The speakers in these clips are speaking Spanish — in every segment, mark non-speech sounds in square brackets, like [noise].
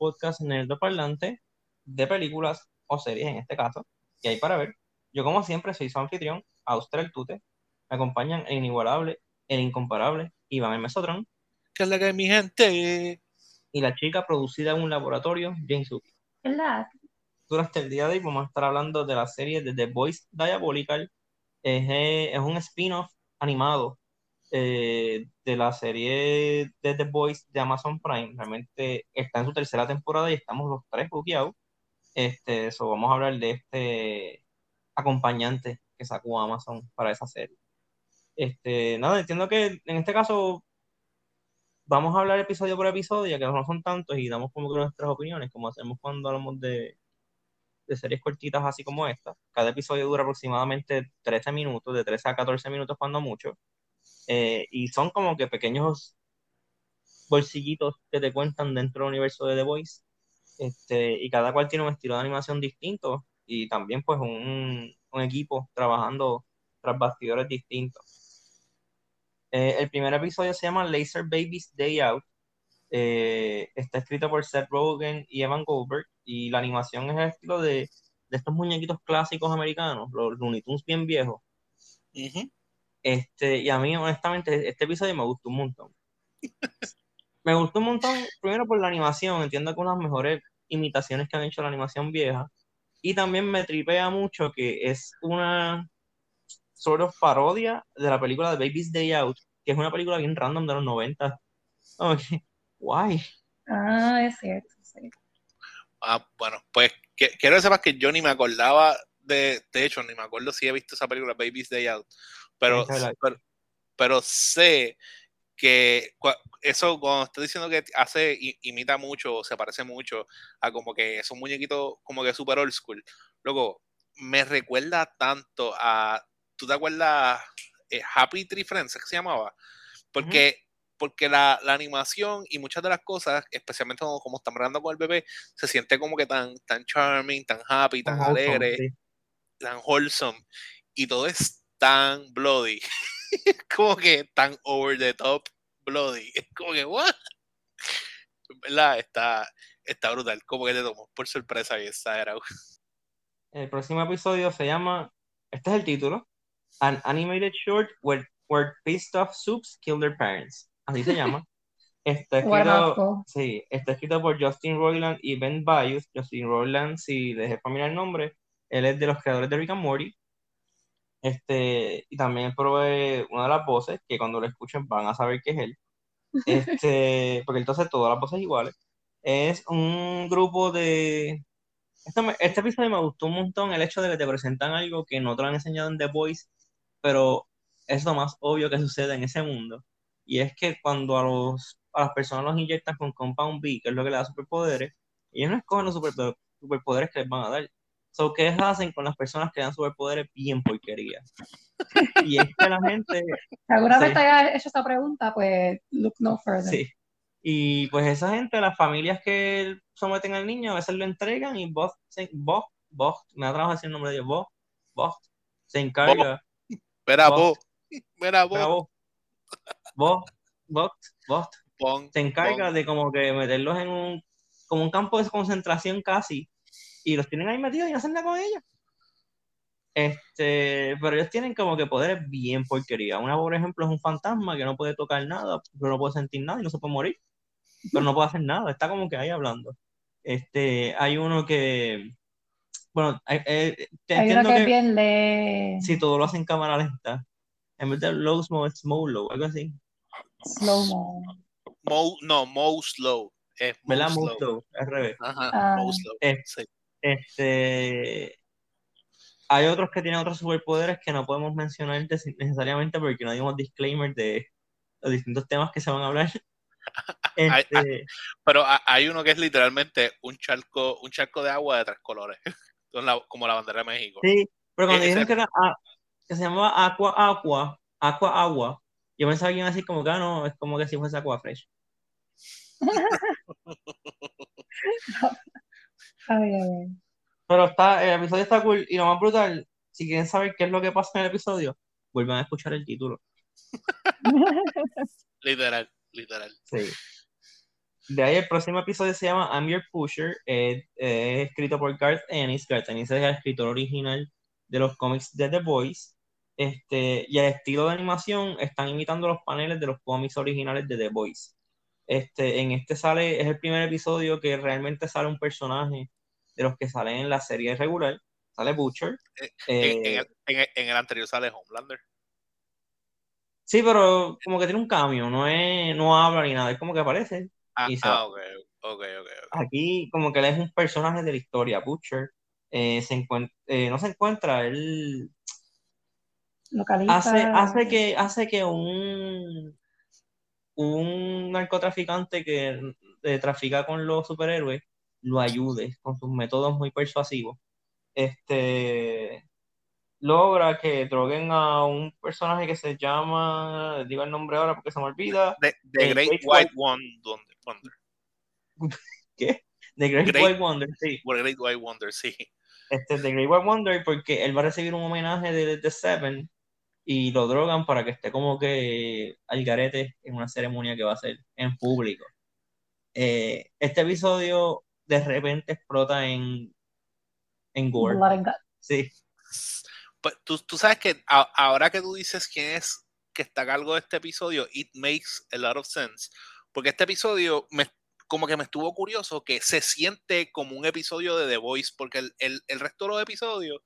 podcast Nerdo Parlante de películas o series en este caso, que hay para ver. Yo como siempre soy su anfitrión, Austral Tute. Me acompañan el inigualable, el incomparable, Iván el Mesotron. ¿Qué es la que mi gente? Y la chica producida en un laboratorio, Jane Suki. Durante el día de hoy vamos a estar hablando de la serie de The Voice Diabolical. Es, eh, es un spin-off animado eh, de la serie de The Voice de Amazon Prime. Realmente está en su tercera temporada y estamos los tres buqueados. Este, eso vamos a hablar de este acompañante que sacó Amazon para esa serie. Este, nada, entiendo que en este caso vamos a hablar episodio por episodio, ya que no son tantos y damos como que nuestras opiniones, como hacemos cuando hablamos de, de series cortitas así como esta. Cada episodio dura aproximadamente 13 minutos, de 13 a 14 minutos cuando mucho. Eh, y son como que pequeños bolsillitos que te cuentan dentro del universo de The Voice. Este, y cada cual tiene un estilo de animación distinto y también pues un, equipo trabajando tras bastidores distintos. Eh, el primer episodio se llama Laser Babies Day Out. Eh, está escrito por Seth Rogen y Evan Goldberg y la animación es el estilo de, de estos muñequitos clásicos americanos, los Looney Tunes bien viejos. Este, y a mí, honestamente, este episodio me gustó un montón. me gustó un montón, primero por la animación, entiendo que unas mejores imitaciones que han hecho la animación vieja. Y también me tripea mucho que es una sort of parodia de la película de Baby's Day Out, que es una película bien random de los 90. Okay. Guay. Ah, es cierto, sí. Ah, bueno, pues que, quiero que sepas que yo ni me acordaba de, de hecho, ni me acuerdo si he visto esa película Baby's Day Out, pero, pero, pero sé que eso cuando estoy diciendo que hace imita mucho o se parece mucho a como que es un muñequito como que super old school luego me recuerda tanto a ¿tú te acuerdas eh, Happy Tree Friends que se llamaba? porque porque la, la, animación y muchas de las cosas, especialmente como, como están hablando con el bebé, se siente como que tan, tan charming, tan happy, tan alegre, sí. tan wholesome, y todo es tan bloody. [laughs] como que tan over the top bloody. Es como que, ¿what? ¿Verdad? Está, está brutal. Como que te tomó por sorpresa y exagerado. El próximo episodio se llama, este es el título, An Animated Short Where, where Pissed Off Soups Kill Their Parents. Así se llama. [laughs] Está escrito, sí, está escrito por Justin Roiland y Ben Bayous. Justin Roiland, si dejé familiar el nombre, él es de los creadores de Rick and Morty. Este, y también provee una de las voces, que cuando lo escuchen van a saber que es él. Este, porque entonces todas las voces iguales. Es un grupo de. Este, este, episodio me gustó un montón el hecho de que te presentan algo que no te lo han enseñado en The Voice, pero es lo más obvio que sucede en ese mundo. Y es que cuando a, los, a las personas los inyectan con Compound B, que es lo que le da superpoderes, ellos no escogen los superpoderes que les van a dar, So, ¿qué hacen con las personas que dan superpoderes bien porquería? Y es que la gente... [laughs] ¿Alguna vez te haya hecho esta pregunta? Pues, look no further. Sí. Y pues esa gente, las familias que someten al niño, a veces lo entregan y vos, vos, vos, me ha trabajado decir el nombre de vos, vos, se encarga. Espera vos. Espera vos. Vos, vos, vos, se encarga de como que meterlos en un, como un campo de concentración casi y los tienen ahí metidos y no hacen nada con ellos. Este, pero ellos tienen como que poderes bien porquería. Una, por ejemplo, es un fantasma que no puede tocar nada, pero no puede sentir nada y no se puede morir. Pero no puede hacer nada, está como que ahí hablando. Este, hay uno que. Bueno, eh, eh te hay uno que, que bien le. Sí, todo lo hace en cámara lenta. En vez de low mo es slow low, algo así. Slow mo. mo no, mo slow. Es ¿Verdad? Mo slow, al revés. Ajá, ah. mo slow. Eh, sí. Este, hay otros que tienen otros superpoderes que no podemos mencionar necesariamente porque no dimos disclaimer de los distintos temas que se van a hablar. [laughs] Este, pero hay uno que es literalmente un charco, un charco de agua de tres colores, [laughs] como la bandera de México. Sí, pero cuando dijeron que, era, que se llamaba Aqua Aqua, Aqua Agua, yo pensaba que iban a decir como que ah, no, es como que si fuese Aqua Fresh. [laughs] Pero está, el episodio está cool y lo más brutal, si quieren saber qué es lo que pasa en el episodio, vuelvan a escuchar el título. [laughs] literal, literal. Sí. de ahí el próximo episodio se llama I'm Your Pusher, es escrito por Garth Ennis. Garth Ennis es el escritor original de los cómics de The Boys. Este, y el estilo de animación están imitando los paneles de los cómics originales de The Boys. Este, en este sale, es el primer episodio que realmente sale un personaje de los que salen en la serie regular. Sale Butcher. Eh, en, eh, en, el, anterior sale Homelander. Sí, pero como que tiene un cambio, no es, no habla ni nada, es como que aparece. Ah, ah ok, ok, ok. Aquí como que él es un personaje de la historia, Butcher. Eh, se no se encuentra, él Hace, hace, que, hace que un, un narcotraficante que eh, trafica con los superhéroes lo ayude con sus métodos muy persuasivos. Este logra que droguen a un personaje que se llama, digo el nombre ahora porque se me olvida. The, Great, White, Wonder. [laughs] ¿Qué? The Great, White Wonder, sí. The Great White Wonder, sí. Este, The Great White Wonder porque él va a recibir un homenaje de The Seven y lo drogan para que esté como que al garete en una ceremonia que va a ser en público. Eh, este episodio de repente explota en, en gore. Sí. Pues, tú, tú, sabes que ahora que tú dices quién es que está a cargo de este episodio, it makes a lot of sense. Porque este episodio me, como que me estuvo curioso que se siente como un episodio de The Voice, porque el, el, el resto de los episodios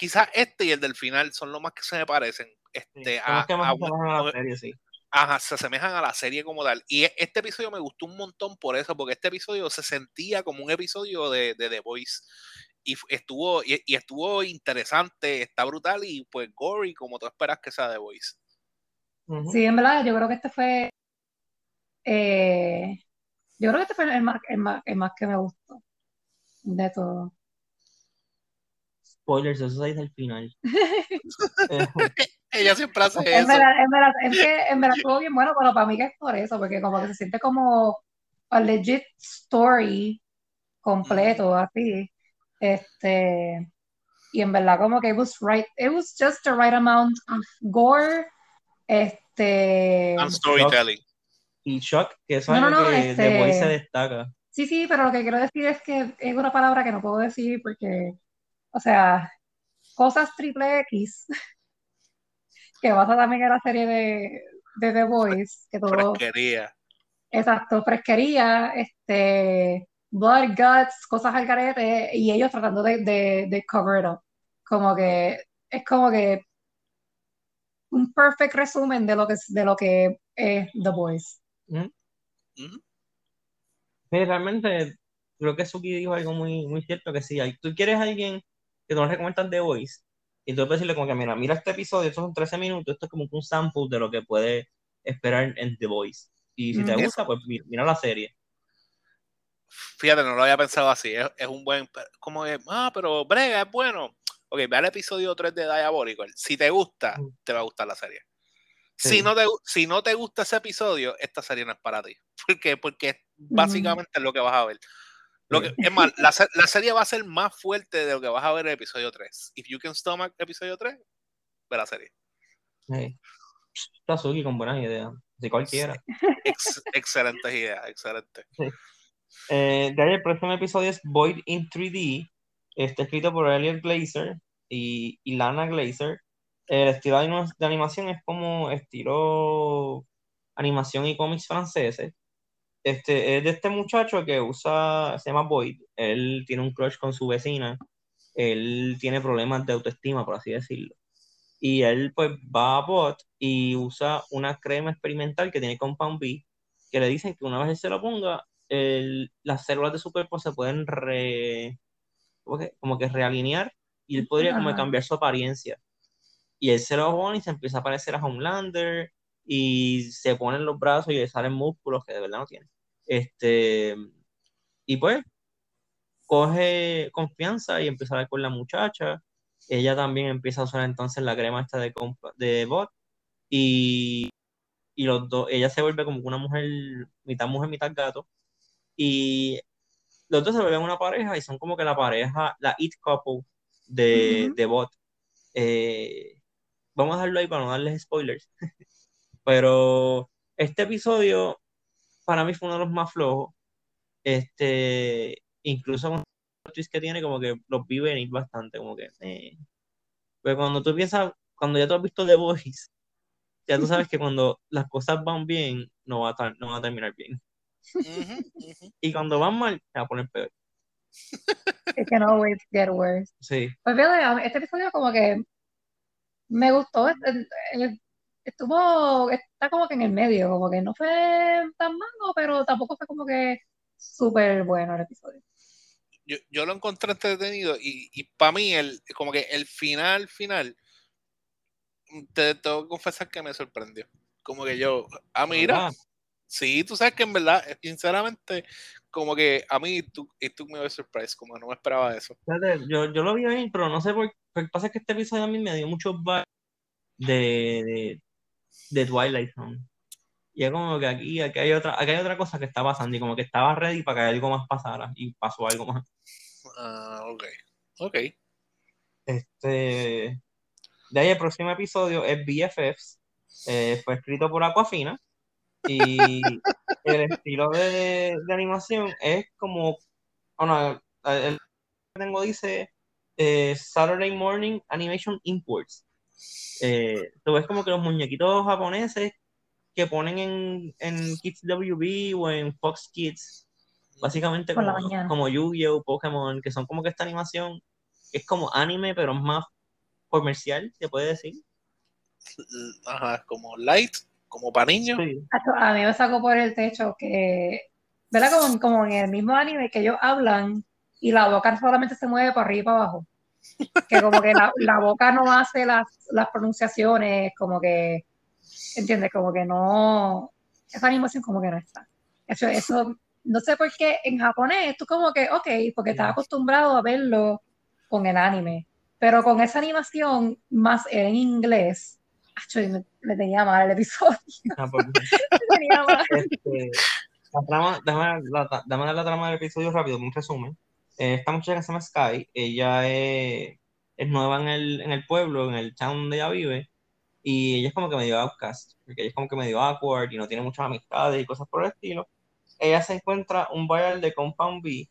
quizás este y el del final son los más que se me parecen. Este, a, la serie, sí. Ajá, se asemejan a la serie como tal. Y e, este episodio me gustó un montón por eso, porque este episodio se sentía como un episodio de, de The Voice. Y estuvo, y, estuvo interesante, está brutal y pues gory como tú esperas que sea The Voice. Sí, en verdad, yo creo que este fue. Eh, yo creo que este fue el más, el más, el más que me gustó de todo spoilers, eso se dice al final. [laughs] [laughs] Ella siempre hace eso. En verdad, en verdad, es que en verdad estuvo bien bueno, pero para mí que es por eso, porque como que se siente como a legit story completo, así. Este, y en verdad como que it was right, it was just the right amount of gore, este... And storytelling. Y shock, que eso es lo que este, de se destaca. Sí, sí, pero lo que quiero decir es que es una palabra que no puedo decir porque o sea, cosas triple X, [laughs] que pasa también en la serie de, de The Boys, que todo... Fresquería. Exacto, fresquería, este, blood, guts, cosas al carete, y ellos tratando de, de, cover it up. Como que, es como que un perfect resumen de lo que, de lo que es The Boys. realmente creo que Suki dijo algo muy, muy cierto, que si sí, tú quieres a alguien que tú nos recomiendas The Voice, y tú puedes decirle como que, mira, mira este episodio, estos son 13 minutos, esto es como un sample de lo que puede esperar en The Voice. Y si te gusta, pues mira, la serie. Fíjate, no lo había pensado así, es, un buen, como que, ah, pero Brega es bueno. Ok, ve al episodio 3 de Diabolical. Si te gusta, te va a gustar la serie. Si, no te, si no te gusta ese episodio, esta serie no es para ti. [laughs] ¿Por qué? Porque básicamente es lo que vas a ver. Lo que, es más, la, la, serie va a ser más fuerte de lo que vas a ver en el episodio 3. If you can stomach episodio 3, ve la serie. Sí. Está Suki con buenas ideas. De cualquiera. Ex, excelentes ideas, excelente. Eh, de ahí el próximo episodio es Void in 3D. Está escrito por Elliot Glazer y, y Lana Glazer. El estilo de animación es como estilo animación y cómics franceses este, es de este muchacho que usa, se llama Boyd, él tiene un crush con su vecina, él tiene problemas de autoestima, por así decirlo. Y él pues va a Bot y usa una crema experimental que tiene Compound B, que le dicen que una vez él se lo ponga, las células de su cuerpo se pueden re, como, que, realinear y él podría como cambiar su apariencia. Y él se lo pone y se empieza a parecer a Homelander, y se ponen los brazos y le salen músculos que de verdad no tiene. Este, y pues coge confianza y empieza a hablar con la muchacha. Ella también empieza a usar entonces la crema esta de, de bot y, y los dos, ella se vuelve como una mujer, mitad mujer, mitad gato. Y los dos se vuelven una pareja y son como que la pareja, la it couple de, de bot. Eh, vamos a dejarlo ahí para no darles spoilers. [laughs] Pero este episodio, para mí fue uno de los más flojos. Este, incluso con los twists que tiene, como que los vi venir bastante, como que. Eh. Pero cuando tú piensas, cuando ya tú has visto The Voice, ya tú sabes que cuando las cosas van bien, no va a, no va a terminar bien. y cuando van mal, se va a poner peor. It can always get worse. Sí. Pues fíjate, este episodio como que me gustó, estuvo, está como que en el medio, como que no fue tan malo, pero tampoco fue como que súper bueno el episodio. Yo, yo lo encontré entretenido y, y para mí, el, como que el final, final, te tengo que confesar que me sorprendió. Como que yo, ah, mira, sí, tú sabes que en verdad, sinceramente, como que a mí tú, tú me dio surprise, como no me esperaba eso. Yo, yo lo vi bien, pero no sé por qué. Lo que pasa es que este episodio a mí me dio muchos de, de, de Twilight Zone. Y es como que aquí, aquí, hay otra, aquí hay otra cosa que está pasando y como que estaba ready para que algo más pasara y pasó algo más. Ah, ok. Ok. Este, de ahí el próximo episodio es BFFs. Eh, fue escrito por Aquafina. Y [laughs] el estilo de, animación es como. Bueno, el que tengo dice eh, Saturday Morning Animation Imports. Eh, tú ves como que los muñequitos japoneses que ponen en, en Kids WB o en Fox Kids, básicamente como, como Yu-Gi-Oh, Pokémon, que son como que esta animación es como anime, pero más comercial, se puede decir. Ajá, como light, como para niños. A mí me sacó por el techo que, ¿verdad? Como, como en el mismo anime que ellos hablan y la boca solamente se mueve para arriba y para abajo. Que como que la, la boca no hace las, las pronunciaciones, como que, ¿entiendes? Como que no, esa animación como que no está. Eso, eso, no sé por qué en japonés, tú como que, ok, porque estás acostumbrado a verlo con el anime pero con esa animación más en inglés, me, me, tenía mal el episodio. Ah, pues, [laughs] tenía mal. Este, la trama, déjame, la, la trama del episodio rápido, un resumen. Eh, esta muchacha que se llama Sky, ella es, es, nueva en el, en el pueblo, en el town donde ella vive, y ella es como que medio outcast, porque ella es como que medio awkward y no tiene muchas amistades y cosas por el estilo. Ella se encuentra un bar de Compound B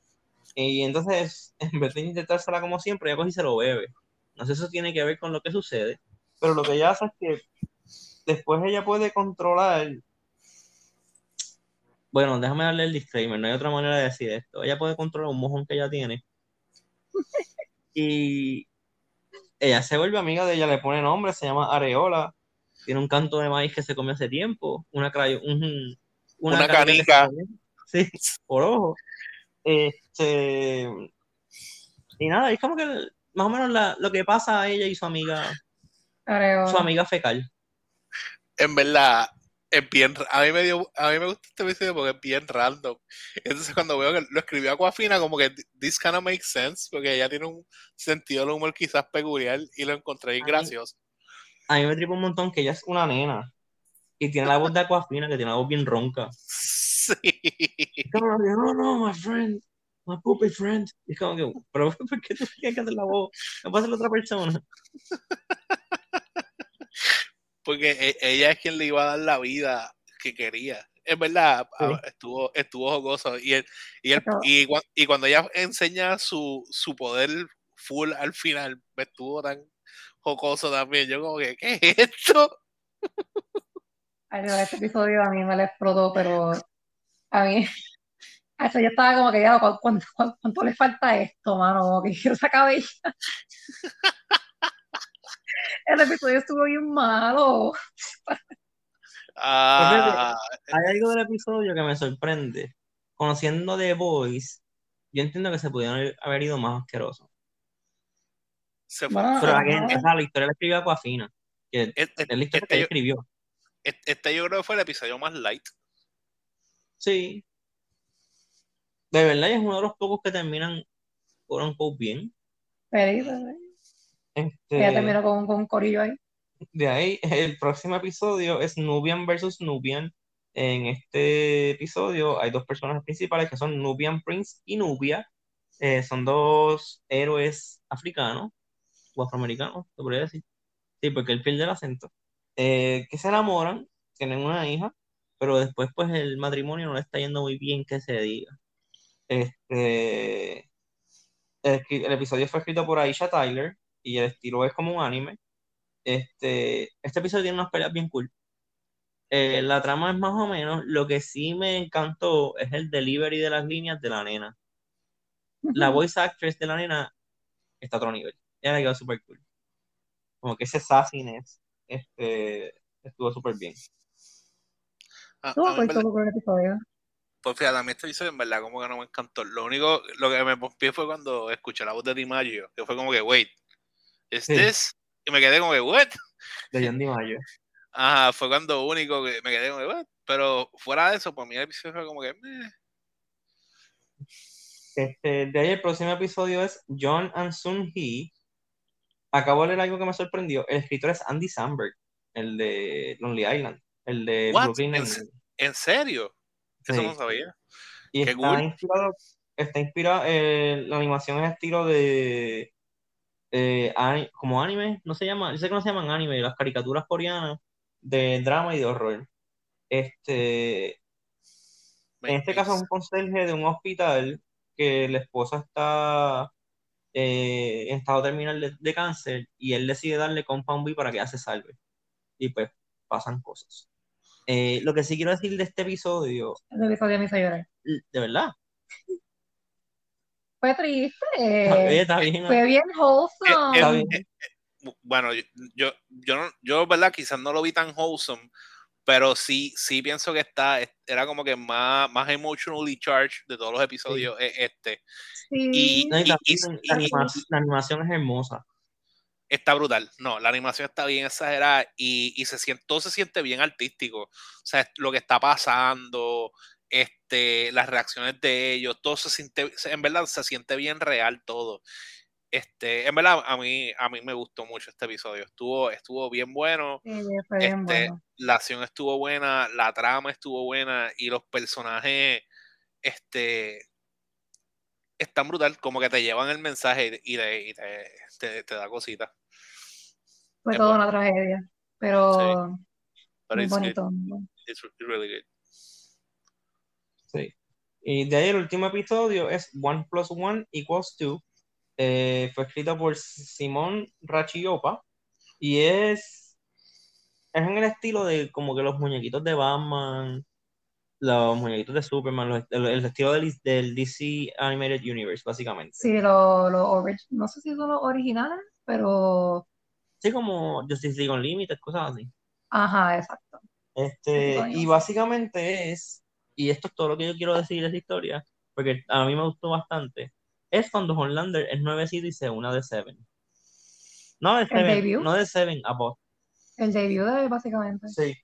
y entonces, [laughs] en vez de intentársela como siempre, ella coge y se lo bebe. No sé si eso tiene que ver con lo que sucede, pero lo que ella hace es que después ella puede controlar. Bueno, déjame darle el disclaimer, no hay otra manera de decir esto. Ella puede controlar un mojón que ella tiene. [laughs] Y ella se vuelve amiga de ella, le pone nombre, se llama Areola. Tiene un canto de maíz que se comió hace tiempo, una, una, una canica. Sí, por ojo. Este, y nada, es como que más o menos lo que pasa a ella y su amiga, su amiga fecal. En verdad, es bien, a mí me dio, a mí me gusta este video porque es bien random. Entonces cuando veo que lo escribió Aquafina, como que this kind of makes sense, porque ella tiene un sentido del humor quizás peculiar y lo encontré bien gracioso. A mí me tripa un montón que ella es una nena y tiene la voz de Aquafina, que tiene la voz bien ronca. Sí. no, no, my friend, my puppy friend. Y como que, pero [laughs] ¿por qué tú tienes que hacer la voz? No puede ser otra persona. Porque e, ella es quien le iba a dar la vida que quería. Es verdad, estuvo, estuvo jocoso. Y, y, y, y, cuando ella enseña su, su poder full al final, estuvo tan jocoso también. Yo como que, ¿qué es esto? [laughs] Ay, este episodio a mí me lo explotó, pero a mí, a [laughs] eso yo estaba como que ya, ¿cuánto, cuánto, le falta esto, mano? Como que quiero esa cabella. [laughs] [laughs] El episodio estuvo bien malo. Ah, hay algo del episodio que me sorprende. Conociendo The Voice, yo entiendo que se pudieron haber ido más asquerosos. Pero again, esa, la historia la escribió Aquafina. Que es, la historia que escribió. Este yo creo que fue el episodio más light. Sí. De verdad, es uno de los pocos que terminan por un poco bien. Pero, este, ya terminó con, con un corillo ahí. De ahí, el próximo episodio es Nubian versus Nubian. En este episodio hay dos personajes principales que son Nubian Prince y Nubia. Eh, son dos héroes africanos o afroamericanos, te podría decir. Sí, porque él pierde el acento. Eh, que se enamoran, tienen una hija pero después pues el matrimonio no le está yendo muy bien que se diga. Este, el, episodio fue escrito por Aisha Tyler y el estilo es como un anime. Este, este episodio tiene unas peleas bien cool. Eh, la trama es más o menos, lo que sí me encantó es el delivery de las líneas de la nena. La voice actress de la nena está a otro nivel. Ella quedó súper cool. Como que ese sassiness este, estuvo súper bien. Ah, pues fíjate, a mí este episodio en verdad como que no me encantó. Lo único, lo que me pompié fue cuando escuché la voz de DiMaggio, que fue como que, wait, ¿es this? Y me quedé como que, what? De John DiMaggio. Ajá, fue cuando único que me quedé como que, what? Pero fuera de eso, para mí el episodio fue como que, Este, de ahí el próximo episodio es John and Sun Hee. Acabo de leer algo que me sorprendió. El escritor es Andy Samberg, el de Lonely Island, el de Brooklyn. ¿En, ¿En serio? Eso no sabía. Y está, inspirado, está inspirado, eh, la animación es estilo de eh, como anime, no se llama, yo sé que no se llaman anime, las caricaturas coreanas de drama y de horror. Este, en este caso es un conserje de un hospital que la esposa está eh, en estado terminal de, cáncer y él decide darle Compound B para que ella se salve. Y pues pasan cosas. Eh, lo que sí quiero decir de este episodio. El episodio me hizo llorar. De verdad. Fue triste. [laughs] Fue bien wholesome. Eh, eh, bueno, yo, yo, yo, ¿verdad? Quizás no lo vi tan wholesome, pero sí, sí pienso que está, era como que más, más emotionally charged de todos los episodios este. Y, la, animación, es hermosa está brutal. No, la animación está bien exagerada y, y se siente, todo se siente bien artístico. O sea, lo que está pasando, este, las reacciones de ellos, todo se siente, en verdad se siente bien real todo. Este, en verdad, a mí, a mí me gustó mucho este episodio. Estuvo, estuvo bien bueno. este, La acción estuvo buena, la trama estuvo buena y los personajes, este, están brutal, como que te llevan el mensaje y, te, te, da cositas. Fue toda una tragedia, pero muy bonito. It's really good. Sí. Y de ahí el último episodio es One plus One equals Two. Eh, fue escrito por Simón Rachiopa y es, es en el estilo de como que los muñequitos de Batman, los muñequitos de Superman, el, estilo del, del, DC Animated Universe, básicamente. Sí, los lo, no sé si son los originales, pero... Sí, como Justice League Unlimited, cosas así. Ajá, exacto. Este, y básicamente es, y esto es todo lo que yo quiero decir de esa historia, porque a mí me gustó bastante, es cuando Homelander es nuevecito y se una de Seven. No de Seven, no de Seven, a El debut de básicamente. Sí.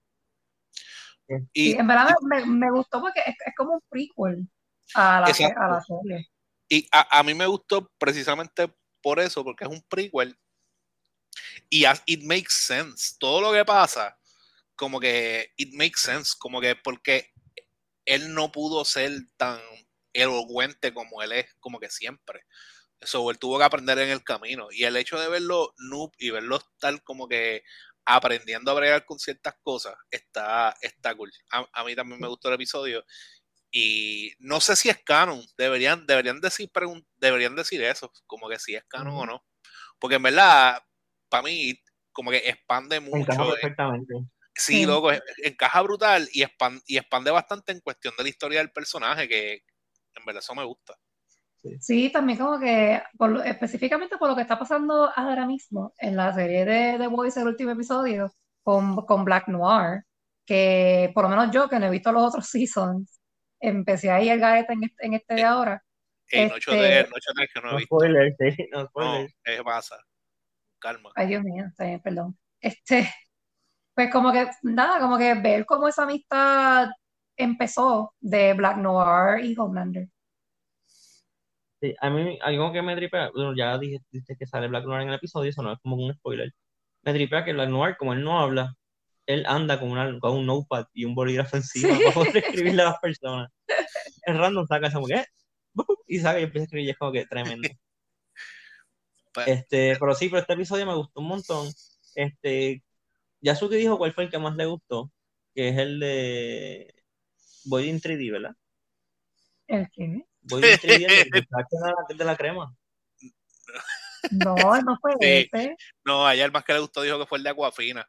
Y, en verdad me, gustó porque es, como un prequel a la, serie. Y a, mí me gustó precisamente por eso, porque es un prequel. Y it makes sense. Todo lo que pasa, como que it makes sense. Como que porque él no pudo ser tan elocuente como él es, como que siempre. Eso, él tuvo que aprender en el camino. Y el hecho de verlo noob y verlo tal como que aprendiendo a bregar con ciertas cosas, está, está cool. A, mí también me gustó el episodio. Y no sé si es canon. Deberían, deberían, decir, deberían decir eso, como que si es canon o no. Porque en verdad, para mí, como que expande mucho. Encaja perfectamente. Sí, luego encaja brutal y expande, y expande bastante en cuestión de la historia del personaje, que en verdad eso me gusta. Sí, también como que específicamente por lo que está pasando ahora mismo en la serie de The Voice, el último episodio, con, con Black Noir, que por lo menos yo, que no he visto los otros [laughs] seasons, empecé ahí el gaeta en este, en este de ahora. Eh, no, este, de, no, que no he visto. Spoiler, sí, no, spoiler. ¿qué pasa? Calma. Ay, Dios mío, está bien, perdón. Este, pues como que, nada, como que ver cómo esa amistad empezó de Black Noir y Homelander a mí algo que me tripea, bueno, ya dijiste que sale Black Noir en el episodio, eso no es como un spoiler. Me tripea que Black Noir, como él no habla, él anda con, una, con un notepad y un bolígrafo encima [laughs] para poder escribirle a las [laughs] personas. Es random saca esa [laughs] mujer y saca y empieza a escribir y es como que tremendo. Pues, este, pero sí, pero este episodio me gustó un montón. Este, Yasuki dijo cuál fue el que más le gustó. que es el de Voy in 3D, ¿verdad? ¿El qué? Voy in 3D, el [laughs] de, de la crema. No, no fue ese. No, allá el más que le gustó dijo que fue el de Aquafina.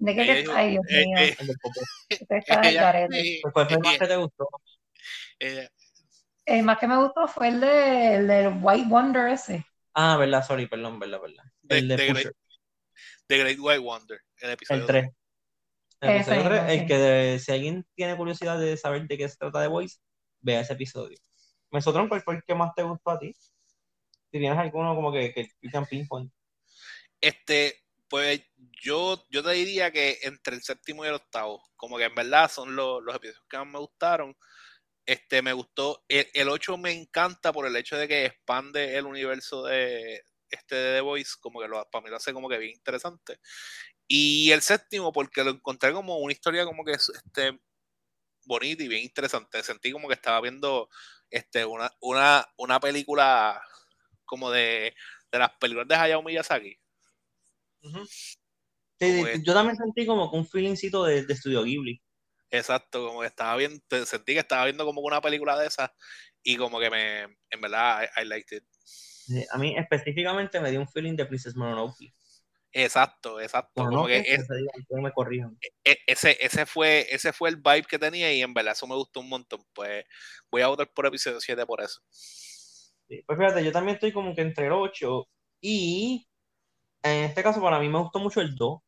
¿De qué te Ay, Dios eh, mío. Eh, eh, ¿Cuál fue el más que te gustó? el más que me gustó fue el, de, el del White Wonder ese. Ah, verdad, sorry, perdón, verdad, verdad. El de, de, Great, de Great White Wonder, el episodio el 3. El, episodio 3, el que si alguien tiene curiosidad de saber de qué se trata de Voice, vea ese episodio. Mesotron, ¿cuál fue el que más te gustó a ti? Si tienes alguno como que, que you pinpoint. Este, pues yo, yo te diría que entre el séptimo y el octavo, como que en verdad son los, los episodios que más me gustaron. Este, me gustó. El, el 8 me encanta por el hecho de que expande el universo de, este de The Voice, como que lo, para mí lo hace como que bien interesante. Y el séptimo, porque lo encontré como una historia como que este, bonita y bien interesante. Sentí como que estaba viendo este, una, una, una película como de, de las películas de Hayao Miyazaki. yo también sentí como un feelingcito de, de Studio Ghibli. Exacto, como que estaba viendo, sentí que estaba viendo como una película de esas y como que me, en verdad, I, liked it. A mí específicamente me dio un feeling de Princess Mononoke. Exacto, exacto. como que me corrijan. E, ese, ese, fue, ese fue el vibe que tenía y en verdad eso me gustó un montón. Pues voy a votar por episodio 7 por eso. pues fíjate, yo también estoy como que entre el 8 y en este caso para mí me gustó mucho el 2,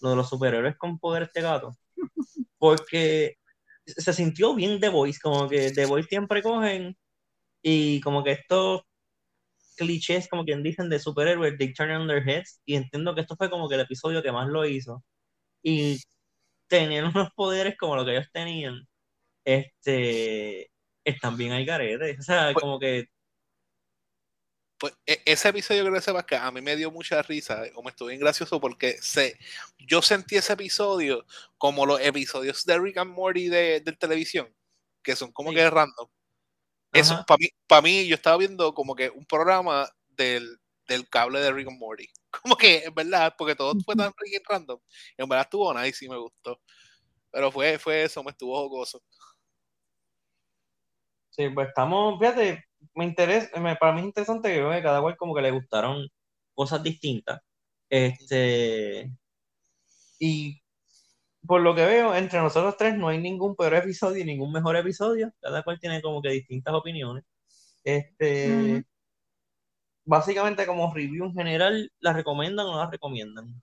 lo de los superhéroes con poder este gato [laughs] porque se sintió bien The Voice, como que The Voice siempre cogen y como que estos clichés, como quien dicen, de superhéroes, they turn on their heads, y entiendo que esto fue como que el episodio que más lo hizo. Y tener [laughs] unos poderes como lo que ellos tenían, este, están bien al garete. O sea, pues como que pues, e, ese episodio creo que sepas que a mí me dio mucha risa, o me estuvo bien gracioso porque sé, yo sentí ese episodio como los episodios de Rick and Morty de, televisión, que son como que random. Eso, para mí, para mí, yo estaba viendo como que un programa del, cable de Rick and Morty. [laughs] Como que, en verdad, porque todo fue tan random. en verdad estuvo nice y me gustó. Pero fue, fue eso, me estuvo jocoso. Sí, pues estamos, fíjate, me interesa, para mí es interesante que cada cual como que le gustaron cosas distintas. Este, y por lo que veo, entre nosotros tres no hay ningún peor episodio y ningún mejor episodio. Cada cual tiene como que distintas opiniones. Este, básicamente como review en general, ¿la recomiendan o no la recomiendan?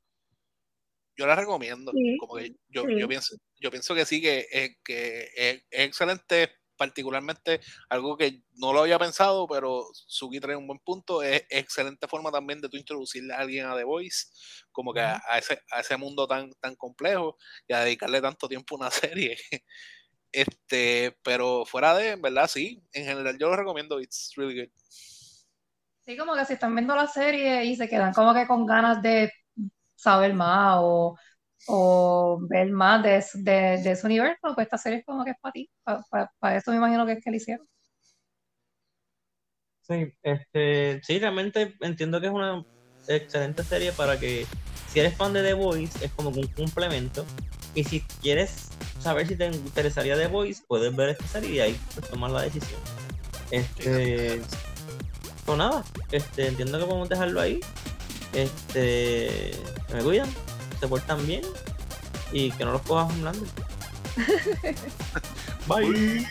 Yo la recomiendo. como que yo, yo, pienso, yo pienso que sí, que, que es excelente particularmente algo que no lo había pensado, pero Suki trae un buen punto. Es, excelente forma también de tú introducirle a alguien a The Voice, como que a, ese, a ese mundo tan, tan complejo y a dedicarle tanto tiempo a una [laughs] serie. Este, pero fuera de, en verdad, sí, en general yo lo recomiendo, it's really good. Sí, como que si están viendo la serie y se quedan como que con ganas de saber más o o ver más de, de, de, ese universo, pues esta serie es como que es para ti. Para, eso me imagino que es que le hicieron. Sí, este, sí, realmente entiendo que es una excelente serie para que si eres fan de The Voice es como un complemento y si quieres saber si te interesaría The Voice puedes ver esta serie y ahí pues, tomar la decisión. Este, pues nada, este, entiendo que podemos dejarlo ahí. Este, me cuidan se portan bien y que no los cojas hablando. [laughs] Bye. Bye.